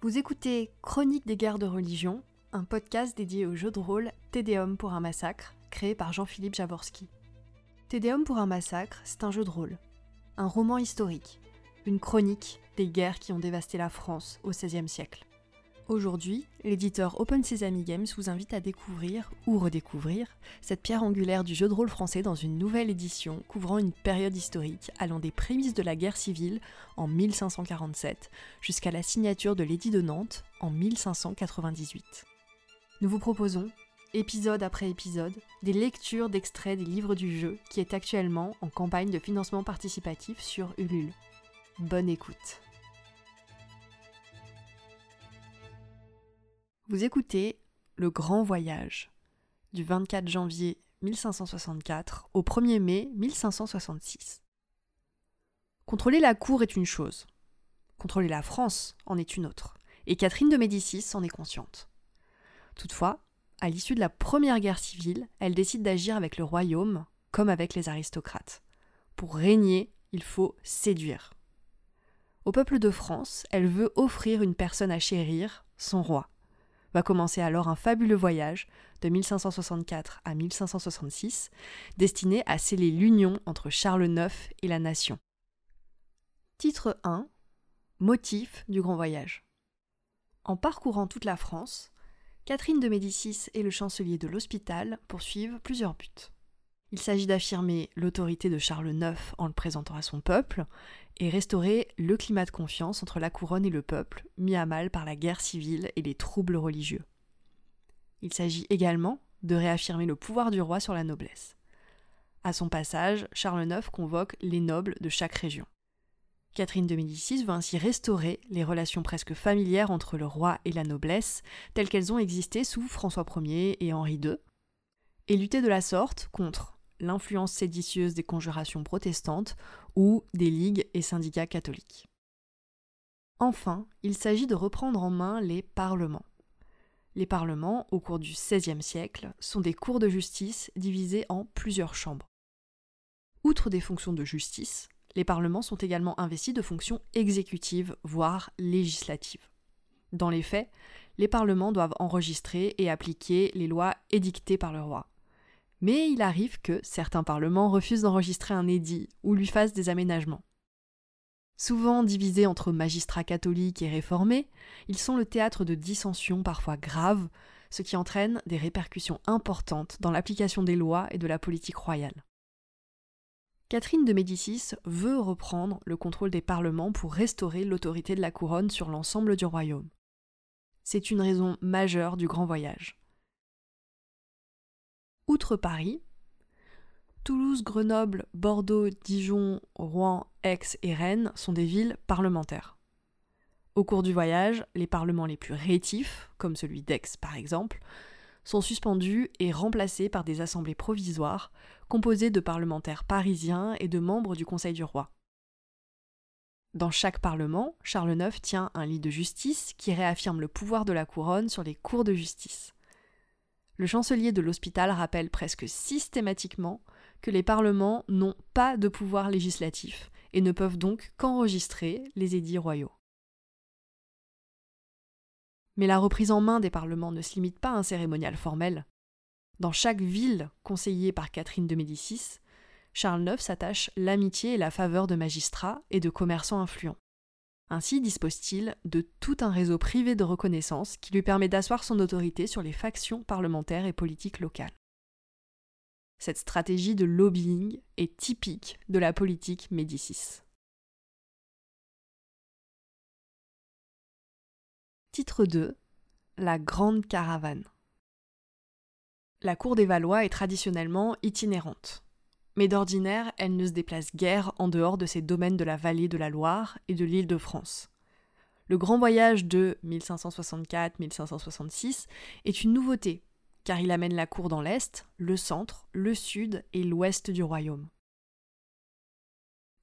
Vous écoutez Chronique des guerres de religion, un podcast dédié au jeu de rôle Tédéum pour un massacre, créé par Jean-Philippe Javorski. Tédéum pour un massacre, c'est un jeu de rôle, un roman historique, une chronique des guerres qui ont dévasté la France au XVIe siècle. Aujourd'hui, l'éditeur Open Sesame Games vous invite à découvrir ou redécouvrir cette pierre angulaire du jeu de rôle français dans une nouvelle édition couvrant une période historique allant des prémices de la guerre civile en 1547 jusqu'à la signature de l'édit de Nantes en 1598. Nous vous proposons, épisode après épisode, des lectures d'extraits des livres du jeu qui est actuellement en campagne de financement participatif sur Ulule. Bonne écoute. Vous écoutez Le Grand Voyage du 24 janvier 1564 au 1er mai 1566. Contrôler la cour est une chose, contrôler la France en est une autre, et Catherine de Médicis en est consciente. Toutefois, à l'issue de la première guerre civile, elle décide d'agir avec le royaume comme avec les aristocrates. Pour régner, il faut séduire. Au peuple de France, elle veut offrir une personne à chérir, son roi. Va commencer alors un fabuleux voyage de 1564 à 1566, destiné à sceller l'union entre Charles IX et la nation. Titre 1 Motif du grand voyage. En parcourant toute la France, Catherine de Médicis et le chancelier de l'Hospital poursuivent plusieurs buts. Il s'agit d'affirmer l'autorité de Charles IX en le présentant à son peuple et restaurer le climat de confiance entre la couronne et le peuple, mis à mal par la guerre civile et les troubles religieux. Il s'agit également de réaffirmer le pouvoir du roi sur la noblesse. À son passage, Charles IX convoque les nobles de chaque région. Catherine de Médicis veut ainsi restaurer les relations presque familières entre le roi et la noblesse, telles qu'elles ont existé sous François Ier et Henri II, et lutter de la sorte contre l'influence séditieuse des conjurations protestantes ou des ligues et syndicats catholiques. Enfin, il s'agit de reprendre en main les parlements. Les parlements, au cours du XVIe siècle, sont des cours de justice divisés en plusieurs chambres. Outre des fonctions de justice, les parlements sont également investis de fonctions exécutives, voire législatives. Dans les faits, les parlements doivent enregistrer et appliquer les lois édictées par le roi, mais il arrive que certains parlements refusent d'enregistrer un édit ou lui fassent des aménagements. Souvent divisés entre magistrats catholiques et réformés, ils sont le théâtre de dissensions parfois graves, ce qui entraîne des répercussions importantes dans l'application des lois et de la politique royale. Catherine de Médicis veut reprendre le contrôle des parlements pour restaurer l'autorité de la couronne sur l'ensemble du royaume. C'est une raison majeure du grand voyage. Outre Paris, Toulouse, Grenoble, Bordeaux, Dijon, Rouen, Aix et Rennes sont des villes parlementaires. Au cours du voyage, les parlements les plus rétifs, comme celui d'Aix par exemple, sont suspendus et remplacés par des assemblées provisoires composées de parlementaires parisiens et de membres du Conseil du roi. Dans chaque parlement, Charles IX tient un lit de justice qui réaffirme le pouvoir de la couronne sur les cours de justice le chancelier de l'hôpital rappelle presque systématiquement que les parlements n'ont pas de pouvoir législatif et ne peuvent donc qu'enregistrer les édits royaux. Mais la reprise en main des parlements ne se limite pas à un cérémonial formel. Dans chaque ville conseillée par Catherine de Médicis, Charles IX s'attache l'amitié et la faveur de magistrats et de commerçants influents. Ainsi dispose-t-il de tout un réseau privé de reconnaissance qui lui permet d'asseoir son autorité sur les factions parlementaires et politiques locales. Cette stratégie de lobbying est typique de la politique Médicis. Titre 2 La Grande Caravane. La cour des Valois est traditionnellement itinérante mais d'ordinaire, elle ne se déplace guère en dehors de ses domaines de la vallée de la Loire et de l'île de France. Le grand voyage de 1564-1566 est une nouveauté, car il amène la cour dans l'Est, le centre, le sud et l'ouest du royaume.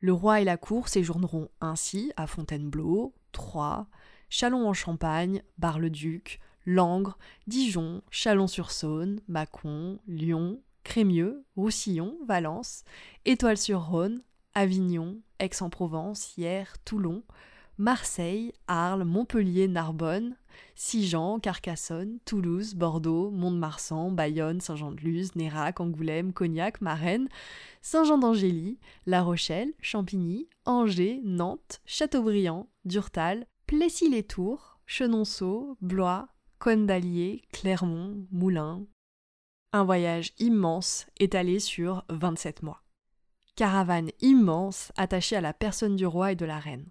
Le roi et la cour séjourneront ainsi à Fontainebleau, Troyes, Châlons-en-Champagne, Bar-le-Duc, Langres, Dijon, Chalon-sur-Saône, Mâcon, Lyon, Crémieux, Roussillon, Valence, Étoile-sur-Rhône, Avignon, Aix-en-Provence, Hyères, Toulon, Marseille, Arles, Montpellier, Narbonne, Sijan, Carcassonne, Toulouse, Bordeaux, Mont-de-Marsan, Bayonne, Saint-Jean-de-Luz, Nérac, Angoulême, Cognac, Marennes, Saint-Jean-d'Angély, La Rochelle, Champigny, Angers, Nantes, Châteaubriand, Durtal, Plessis-les-Tours, Chenonceau, Blois, Cône-d'Allier, Clermont, Moulins. Un voyage immense étalé sur 27 mois. Caravane immense attachée à la personne du roi et de la reine.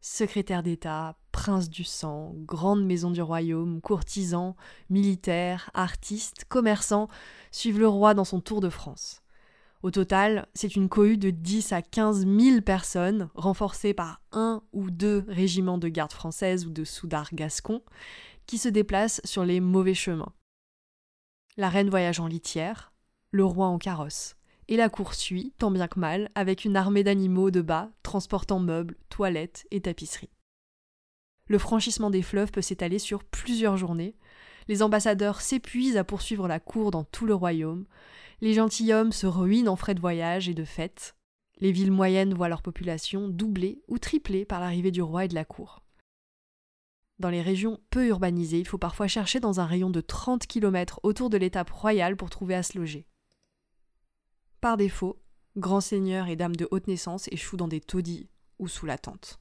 Secrétaire d'État, prince du sang, grande maison du royaume, courtisans, militaires, artistes, commerçants suivent le roi dans son tour de France. Au total, c'est une cohue de 10 à 15 000 personnes, renforcées par un ou deux régiments de garde française ou de soudards gascons, qui se déplacent sur les mauvais chemins. La reine voyage en litière, le roi en carrosse et la cour suit, tant bien que mal, avec une armée d'animaux de bas transportant meubles, toilettes et tapisseries. Le franchissement des fleuves peut s'étaler sur plusieurs journées. Les ambassadeurs s'épuisent à poursuivre la cour dans tout le royaume. Les gentilshommes se ruinent en frais de voyage et de fêtes. Les villes moyennes voient leur population doublée ou triplée par l'arrivée du roi et de la cour. Dans les régions peu urbanisées, il faut parfois chercher dans un rayon de 30 km autour de l'étape royale pour trouver à se loger. Par défaut, grands seigneurs et dames de haute naissance échouent dans des taudis ou sous la tente.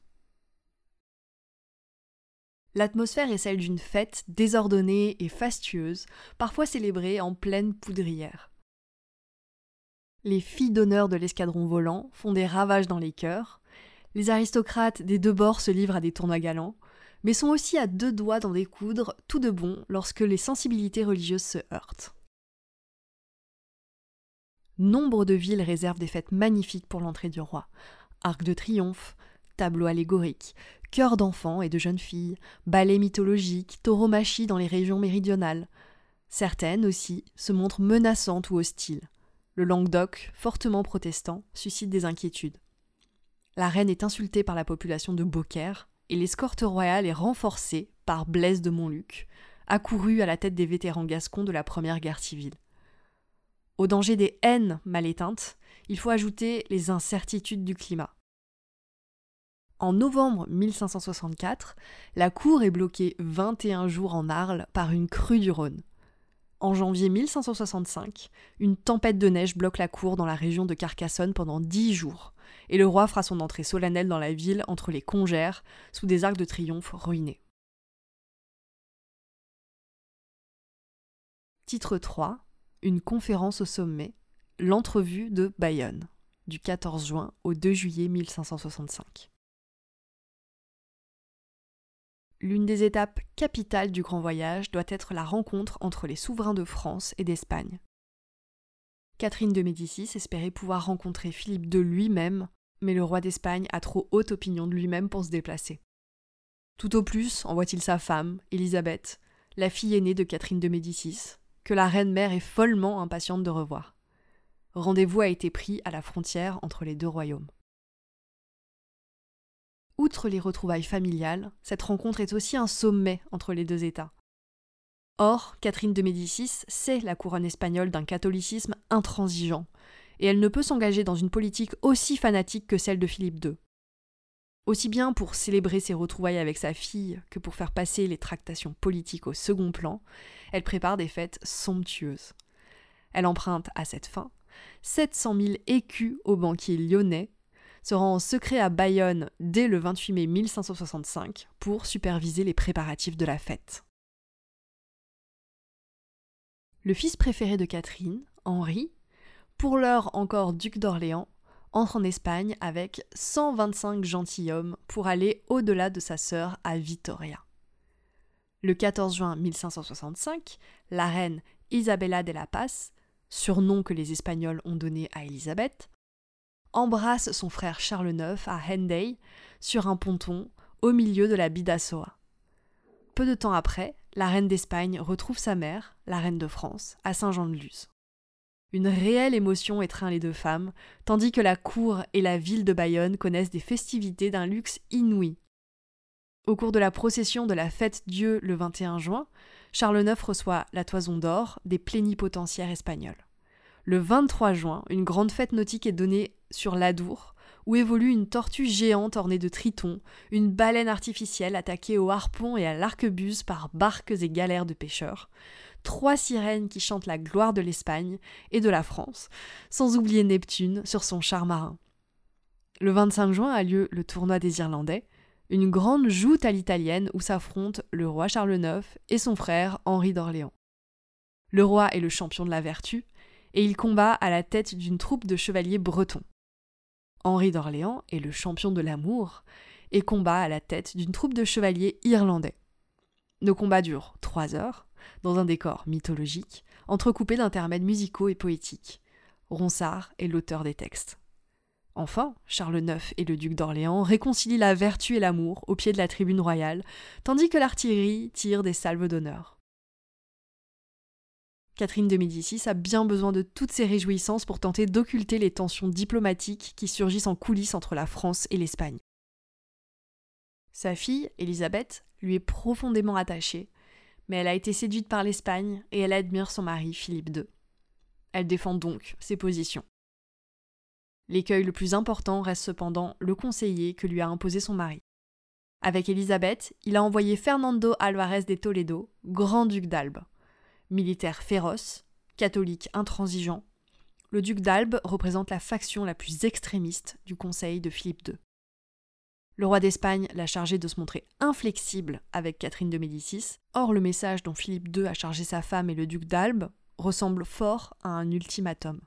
L'atmosphère est celle d'une fête désordonnée et fastueuse, parfois célébrée en pleine poudrière. Les filles d'honneur de l'escadron volant font des ravages dans les cœurs, les aristocrates des deux bords se livrent à des tournois galants, mais sont aussi à deux doigts d'en découdre tout de bon lorsque les sensibilités religieuses se heurtent. Nombre de villes réservent des fêtes magnifiques pour l'entrée du roi. Arc de triomphe, tableaux allégoriques, chœurs d'enfants et de jeunes filles, ballets mythologiques, tauromachie dans les régions méridionales. Certaines aussi se montrent menaçantes ou hostiles. Le Languedoc, fortement protestant, suscite des inquiétudes. La reine est insultée par la population de Beaucaire et l'escorte royale est renforcée par Blaise de Montluc, accouru à la tête des vétérans gascons de la première guerre civile. Au danger des haines mal éteintes, il faut ajouter les incertitudes du climat. En novembre 1564, la cour est bloquée 21 jours en Arles par une crue du Rhône. En janvier 1565, une tempête de neige bloque la cour dans la région de Carcassonne pendant 10 jours, et le roi fera son entrée solennelle dans la ville entre les congères, sous des arcs de triomphe ruinés. Titre 3 une conférence au sommet, l'entrevue de Bayonne, du 14 juin au 2 juillet 1565. L'une des étapes capitales du grand voyage doit être la rencontre entre les souverains de France et d'Espagne. Catherine de Médicis espérait pouvoir rencontrer Philippe de lui-même, mais le roi d'Espagne a trop haute opinion de lui-même pour se déplacer. Tout au plus envoie-t-il sa femme, Élisabeth, la fille aînée de Catherine de Médicis, que la reine mère est follement impatiente de revoir. Rendez-vous a été pris à la frontière entre les deux royaumes. Outre les retrouvailles familiales, cette rencontre est aussi un sommet entre les deux États. Or, Catherine de Médicis sait la couronne espagnole d'un catholicisme intransigeant, et elle ne peut s'engager dans une politique aussi fanatique que celle de Philippe II. Aussi bien pour célébrer ses retrouvailles avec sa fille que pour faire passer les tractations politiques au second plan, elle prépare des fêtes somptueuses. Elle emprunte à cette fin 700 000 écus au banquier lyonnais, se rend en secret à Bayonne dès le 28 mai 1565 pour superviser les préparatifs de la fête. Le fils préféré de Catherine, Henri, pour l'heure encore duc d'Orléans, entre en Espagne avec 125 gentilshommes pour aller au-delà de sa sœur à Vitoria. Le 14 juin 1565, la reine Isabella de la Paz, surnom que les Espagnols ont donné à Élisabeth, embrasse son frère Charles IX à Henday sur un ponton au milieu de la Bidassoa. Peu de temps après, la reine d'Espagne retrouve sa mère, la reine de France, à Saint-Jean-de-Luz. Une réelle émotion étreint les deux femmes, tandis que la cour et la ville de Bayonne connaissent des festivités d'un luxe inouï. Au cours de la procession de la fête Dieu le 21 juin, Charles IX reçoit la toison d'or des plénipotentiaires espagnols. Le 23 juin, une grande fête nautique est donnée sur l'Adour, où évolue une tortue géante ornée de tritons, une baleine artificielle attaquée au harpon et à l'arquebuse par barques et galères de pêcheurs, trois sirènes qui chantent la gloire de l'Espagne et de la France, sans oublier Neptune sur son char marin. Le 25 juin a lieu le tournoi des Irlandais, une grande joute à l'italienne où s'affrontent le roi Charles IX et son frère Henri d'Orléans. Le roi est le champion de la vertu, et il combat à la tête d'une troupe de chevaliers bretons. Henri d'Orléans est le champion de l'amour et combat à la tête d'une troupe de chevaliers irlandais. Nos combats durent trois heures, dans un décor mythologique, entrecoupé d'intermèdes musicaux et poétiques. Ronsard est l'auteur des textes. Enfin, Charles IX et le duc d'Orléans réconcilient la vertu et l'amour au pied de la tribune royale, tandis que l'artillerie tire des salves d'honneur. Catherine de Médicis a bien besoin de toutes ces réjouissances pour tenter d'occulter les tensions diplomatiques qui surgissent en coulisses entre la France et l'Espagne. Sa fille, Élisabeth, lui est profondément attachée, mais elle a été séduite par l'Espagne et elle admire son mari, Philippe II. Elle défend donc ses positions. L'écueil le plus important reste cependant le conseiller que lui a imposé son mari. Avec Élisabeth, il a envoyé Fernando Alvarez de Toledo, grand-duc d'Albe. Militaire féroce, catholique intransigeant, le duc d'Albe représente la faction la plus extrémiste du conseil de Philippe II. Le roi d'Espagne l'a chargé de se montrer inflexible avec Catherine de Médicis, or le message dont Philippe II a chargé sa femme et le duc d'Albe ressemble fort à un ultimatum.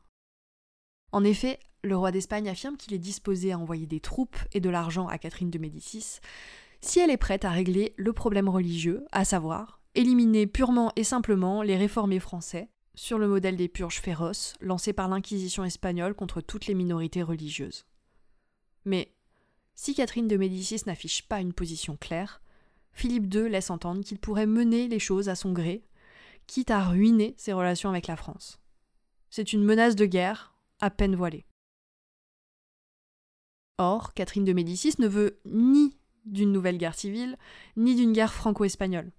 En effet, le roi d'Espagne affirme qu'il est disposé à envoyer des troupes et de l'argent à Catherine de Médicis si elle est prête à régler le problème religieux, à savoir éliminer purement et simplement les réformés français, sur le modèle des purges féroces lancées par l'Inquisition espagnole contre toutes les minorités religieuses. Mais si Catherine de Médicis n'affiche pas une position claire, Philippe II laisse entendre qu'il pourrait mener les choses à son gré, quitte à ruiner ses relations avec la France. C'est une menace de guerre à peine voilée. Or, Catherine de Médicis ne veut ni d'une nouvelle guerre civile, ni d'une guerre franco-espagnole.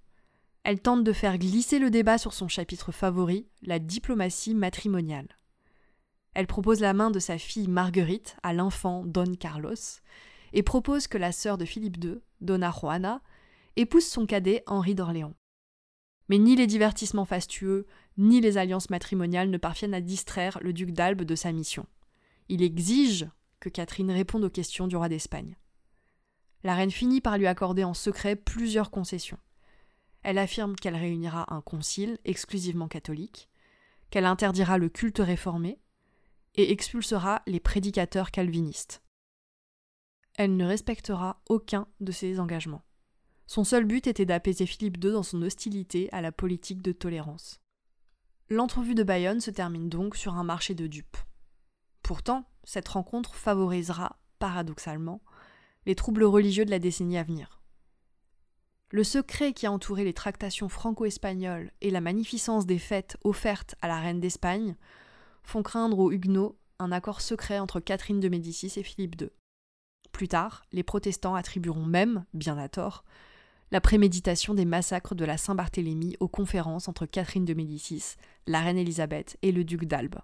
Elle tente de faire glisser le débat sur son chapitre favori, la diplomatie matrimoniale. Elle propose la main de sa fille Marguerite à l'enfant Don Carlos et propose que la sœur de Philippe II, Donna Juana, épouse son cadet Henri d'Orléans. Mais ni les divertissements fastueux, ni les alliances matrimoniales ne parviennent à distraire le duc d'Albe de sa mission. Il exige que Catherine réponde aux questions du roi d'Espagne. La reine finit par lui accorder en secret plusieurs concessions. Elle affirme qu'elle réunira un concile exclusivement catholique, qu'elle interdira le culte réformé et expulsera les prédicateurs calvinistes. Elle ne respectera aucun de ses engagements. Son seul but était d'apaiser Philippe II dans son hostilité à la politique de tolérance. L'entrevue de Bayonne se termine donc sur un marché de dupes. Pourtant, cette rencontre favorisera, paradoxalement, les troubles religieux de la décennie à venir. Le secret qui a entouré les tractations franco-espagnoles et la magnificence des fêtes offertes à la reine d'Espagne font craindre aux Huguenots un accord secret entre Catherine de Médicis et Philippe II. Plus tard, les protestants attribueront même, bien à tort, la préméditation des massacres de la Saint-Barthélemy aux conférences entre Catherine de Médicis, la reine Élisabeth et le duc d'Albe.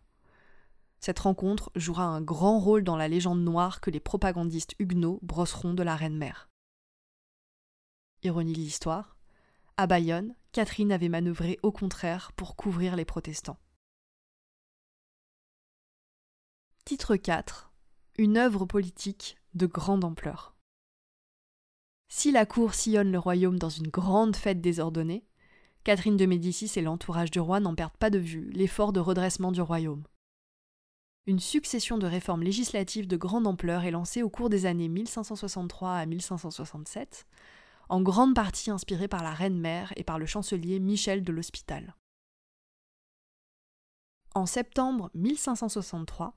Cette rencontre jouera un grand rôle dans la légende noire que les propagandistes huguenots brosseront de la reine-mère. Ironie de l'histoire, à Bayonne, Catherine avait manœuvré au contraire pour couvrir les protestants. Titre 4 Une œuvre politique de grande ampleur. Si la cour sillonne le royaume dans une grande fête désordonnée, Catherine de Médicis et l'entourage du roi n'en perdent pas de vue l'effort de redressement du royaume. Une succession de réformes législatives de grande ampleur est lancée au cours des années 1563 à 1567, en grande partie inspirée par la reine-mère et par le chancelier Michel de l'Hospital. En septembre 1563,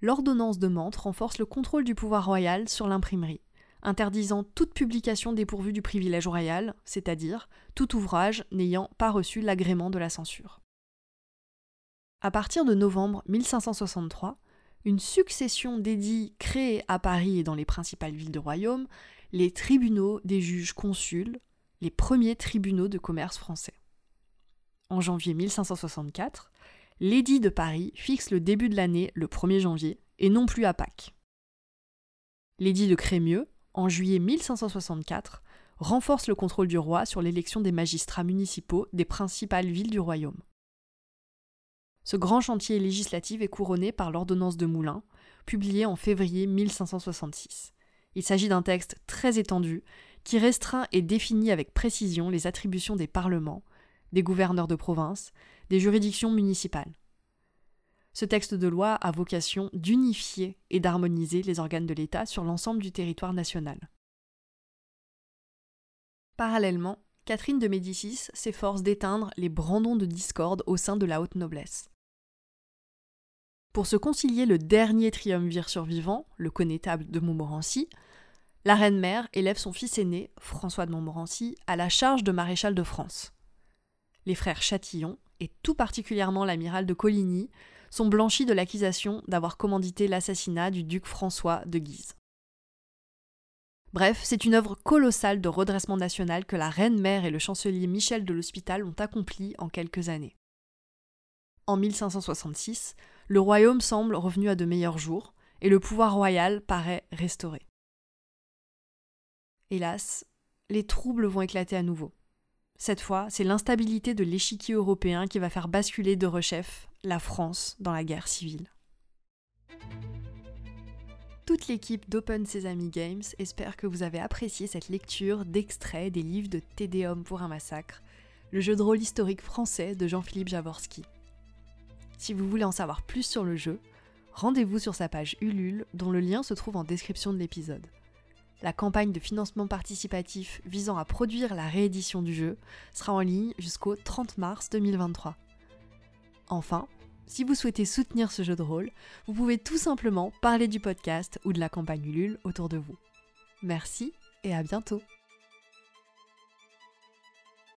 l'ordonnance de Mantes renforce le contrôle du pouvoir royal sur l'imprimerie, interdisant toute publication dépourvue du privilège royal, c'est-à-dire tout ouvrage n'ayant pas reçu l'agrément de la censure. À partir de novembre 1563, une succession d'édits créés à Paris et dans les principales villes du royaume les tribunaux des juges consuls, les premiers tribunaux de commerce français. En janvier 1564, l'édit de Paris fixe le début de l'année le 1er janvier et non plus à Pâques. L'édit de Crémieux, en juillet 1564, renforce le contrôle du roi sur l'élection des magistrats municipaux des principales villes du royaume. Ce grand chantier législatif est couronné par l'ordonnance de Moulins, publiée en février 1566. Il s'agit d'un texte très étendu qui restreint et définit avec précision les attributions des parlements, des gouverneurs de province, des juridictions municipales. Ce texte de loi a vocation d'unifier et d'harmoniser les organes de l'État sur l'ensemble du territoire national. Parallèlement, Catherine de Médicis s'efforce d'éteindre les brandons de discorde au sein de la haute noblesse. Pour se concilier le dernier triumvirt survivant, le connétable de Montmorency, la reine-mère élève son fils aîné, François de Montmorency, à la charge de maréchal de France. Les frères Châtillon, et tout particulièrement l'amiral de Coligny, sont blanchis de l'accusation d'avoir commandité l'assassinat du duc François de Guise. Bref, c'est une œuvre colossale de redressement national que la reine-mère et le chancelier Michel de l'Hospital ont accomplie en quelques années. En 1566, le royaume semble revenu à de meilleurs jours, et le pouvoir royal paraît restauré. Hélas, les troubles vont éclater à nouveau. Cette fois, c'est l'instabilité de l'échiquier européen qui va faire basculer de rechef la France dans la guerre civile. Toute l'équipe d'Open Sesame Games espère que vous avez apprécié cette lecture d'extraits des livres de Tédéum pour un massacre, le jeu de rôle historique français de Jean-Philippe Javorski. Si vous voulez en savoir plus sur le jeu, rendez-vous sur sa page Ulule dont le lien se trouve en description de l'épisode. La campagne de financement participatif visant à produire la réédition du jeu sera en ligne jusqu'au 30 mars 2023. Enfin, si vous souhaitez soutenir ce jeu de rôle, vous pouvez tout simplement parler du podcast ou de la campagne Ulule autour de vous. Merci et à bientôt